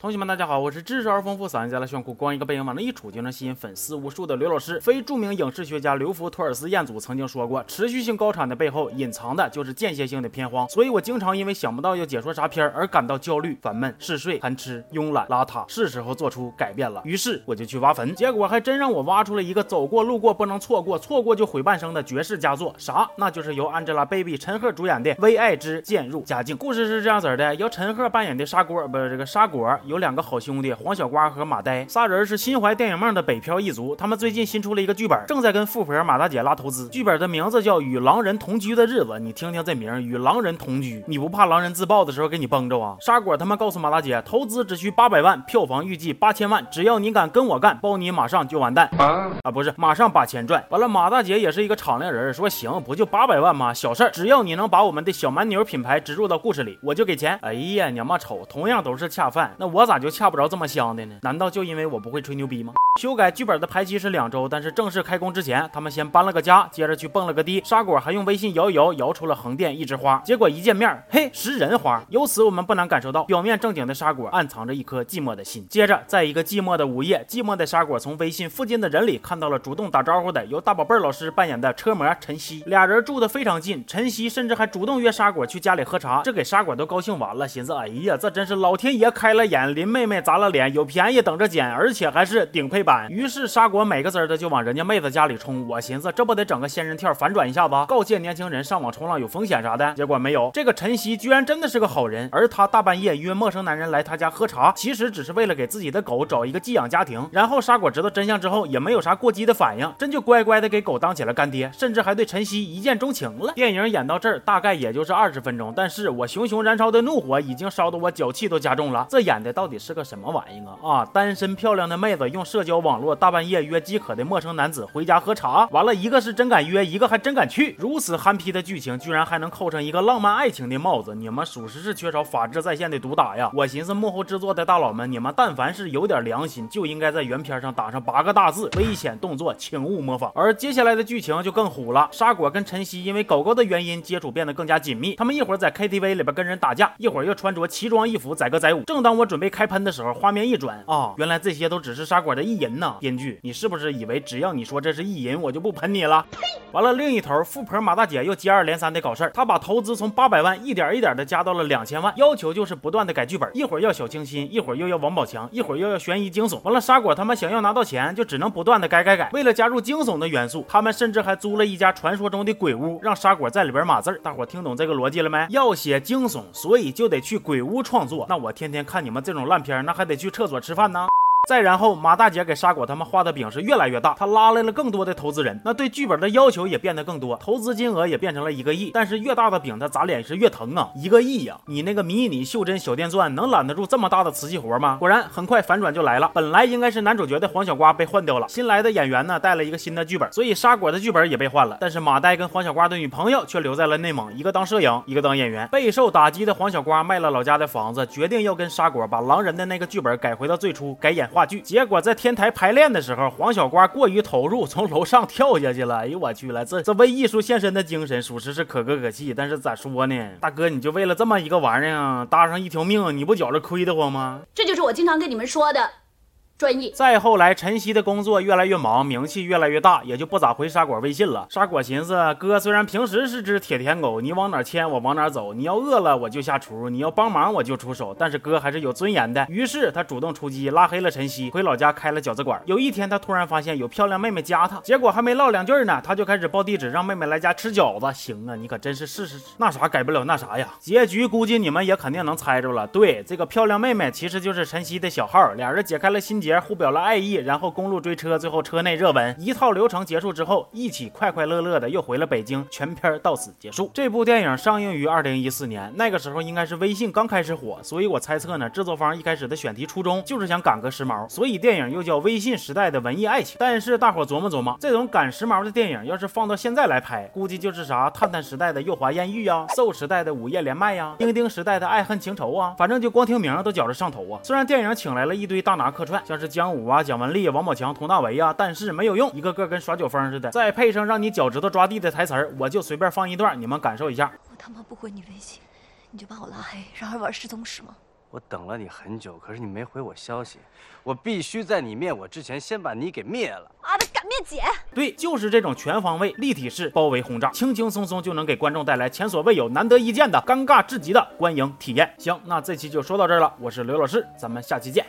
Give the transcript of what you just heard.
同学们，大家好，我是知识而丰富、嗓音加了炫酷、光一个背影往那一杵就能吸引粉丝无数的刘老师。非著名影视学家刘福托尔斯彦祖曾经说过，持续性高产的背后隐藏的就是间歇性的偏荒。所以我经常因为想不到要解说啥片而感到焦虑、烦闷、嗜睡、贪吃、慵懒、邋遢，是时候做出改变了。于是我就去挖坟，结果还真让我挖出了一个走过路过不能错过、错过就毁半生的绝世佳作。啥？那就是由 Angelababy 陈赫主演的《为爱之渐入佳境》。故事是这样子的：由陈赫扮演的砂锅，不是这个砂锅，有两个好兄弟。黄小瓜和马呆仨人是心怀电影梦的北漂一族，他们最近新出了一个剧本，正在跟富婆马大姐拉投资。剧本的名字叫《与狼人同居的日子》，你听听这名，与狼人同居，你不怕狼人自爆的时候给你崩着啊？沙果他们告诉马大姐，投资只需八百万，票房预计八千万，只要你敢跟我干，包你马上就完蛋啊！不是，马上把钱赚完了。马大姐也是一个敞亮人，说行，不就八百万吗？小事儿，只要你能把我们的小蛮牛品牌植入到故事里，我就给钱。哎呀，娘妈丑，同样都是恰饭，那我我咋就恰不着这么香的呢？难道就因为我不会吹牛逼吗？修改剧本的排期是两周，但是正式开工之前，他们先搬了个家，接着去蹦了个迪。沙果还用微信摇一摇，摇出了横店一枝花。结果一见面，嘿，食人花。由此我们不难感受到，表面正经的沙果暗藏着一颗寂寞的心。接着，在一个寂寞的午夜，寂寞的沙果从微信附近的人里看到了主动打招呼的由大宝贝老师扮演的车模晨曦。俩人住的非常近，晨曦甚至还主动约沙果去家里喝茶，这给沙果都高兴完了，寻思，哎呀，这真是老天爷开了眼，林妹妹砸了脸，有便宜等着捡，而且还是顶配于是沙果美个滋的就往人家妹子家里冲，我寻思这不得整个仙人跳反转一下子，告诫年轻人上网冲浪有风险啥的。结果没有，这个晨曦居然真的是个好人，而他大半夜约陌生男人来他家喝茶，其实只是为了给自己的狗找一个寄养家庭。然后沙果知道真相之后，也没有啥过激的反应，真就乖乖的给狗当起了干爹，甚至还对晨曦一见钟情了。电影演到这儿大概也就是二十分钟，但是我熊熊燃烧的怒火已经烧得我脚气都加重了。这演的到底是个什么玩意啊？啊，单身漂亮的妹子用社交网络。大半夜约饥渴的陌生男子回家喝茶，完了一个是真敢约，一个还真敢去。如此憨批的剧情，居然还能扣上一个浪漫爱情的帽子，你们属实是缺少法制在线的毒打呀！我寻思幕后制作的大佬们，你们但凡是有点良心，就应该在原片上打上八个大字：危险动作，请勿模仿。而接下来的剧情就更虎了，沙果跟晨曦因为狗狗的原因接触变得更加紧密，他们一会儿在 KTV 里边跟人打架，一会儿又穿着奇装异服载歌载舞。正当我准备开喷的时候，画面一转啊，原来这些都只是沙果的一意淫呢！编剧，你是不是以为只要你说这是意淫，我就不喷你了？呸！完了，另一头富婆马大姐又接二连三的搞事儿，她把投资从八百万一点一点的加到了两千万，要求就是不断的改剧本，一会儿要小清新，一会儿又要王宝强，一会儿又要悬疑惊悚。完了，沙果他们想要拿到钱，就只能不断的改改改。为了加入惊悚的元素，他们甚至还租了一家传说中的鬼屋，让沙果在里边码字儿。大伙听懂这个逻辑了没？要写惊悚，所以就得去鬼屋创作。那我天天看你们这种烂片，那还得去厕所吃饭呢。再然后，马大姐给沙果他们画的饼是越来越大，她拉来了更多的投资人，那对剧本的要求也变得更多，投资金额也变成了一个亿。但是越大的饼，它砸脸是越疼啊！一个亿呀，你那个迷你袖珍小电钻能揽得住这么大的瓷器活吗？果然，很快反转就来了。本来应该是男主角的黄小瓜被换掉了，新来的演员呢带了一个新的剧本，所以沙果的剧本也被换了。但是马呆跟黄小瓜的女朋友却留在了内蒙，一个当摄影，一个当演员。备受打击的黄小瓜卖了老家的房子，决定要跟沙果把狼人的那个剧本改回到最初，改演话剧。结果在天台排练的时候，黄小瓜过于投入，从楼上跳下去了。哎呦我去了，这这为艺术献身的精神，属实是可歌可泣。但是咋说呢，大哥，你就为了这么一个玩意儿搭上一条命，你不觉着亏得慌吗？这就是我经常跟你们说的。专业。再后来，晨曦的工作越来越忙，名气越来越大，也就不咋回沙果微信了。沙果寻思，哥虽然平时是只铁舔狗，你往哪牵我往哪走，你要饿了我就下厨，你要帮忙我就出手，但是哥还是有尊严的。于是他主动出击，拉黑了晨曦，回老家开了饺子馆。有一天，他突然发现有漂亮妹妹加他，结果还没唠两句呢，他就开始报地址，让妹妹来家吃饺子。行啊，你可真是试试那啥改不了那啥呀。结局估计你们也肯定能猜着了，对，这个漂亮妹妹其实就是晨曦的小号，俩人解开了心结，互表了爱意，然后公路追车，最后车内热吻，一套流程结束之后，一起快快乐乐的又回了北京，全片到此结束。这部电影上映于二零一四年，那个时候应该是微信刚开始火，所以我猜测呢，制作方一开始的选题初衷就是想赶个时髦，所以电影又叫微信时代的文艺爱情。但是大伙琢磨琢磨，这种赶时髦的电影要是放到现在来拍，估计就是啥探探时代的诱华艳遇呀瘦时代的午夜连麦呀，钉钉时代的爱恨情仇啊，反正就光听名都觉着上头啊。虽然电影请来了一堆大拿客串，像是姜武啊、蒋雯丽、王宝强、佟大为啊，但是没有用，一个个跟耍酒疯似的。再配上让你脚趾头抓地的台词儿，我就随便放一段，你们感受一下。我他妈不回你微信，你就把我拉黑，然后玩失踪是吗？我等了你很久，可是你没回我消息，我必须在你灭我之前先把你给灭了。妈的，敢灭姐！对，就是这种全方位立体式包围轰炸，轻轻松松就能给观众带来前所未有、难得一见的尴尬至极的观影体验。行，那这期就说到这儿了，我是刘老师，咱们下期见。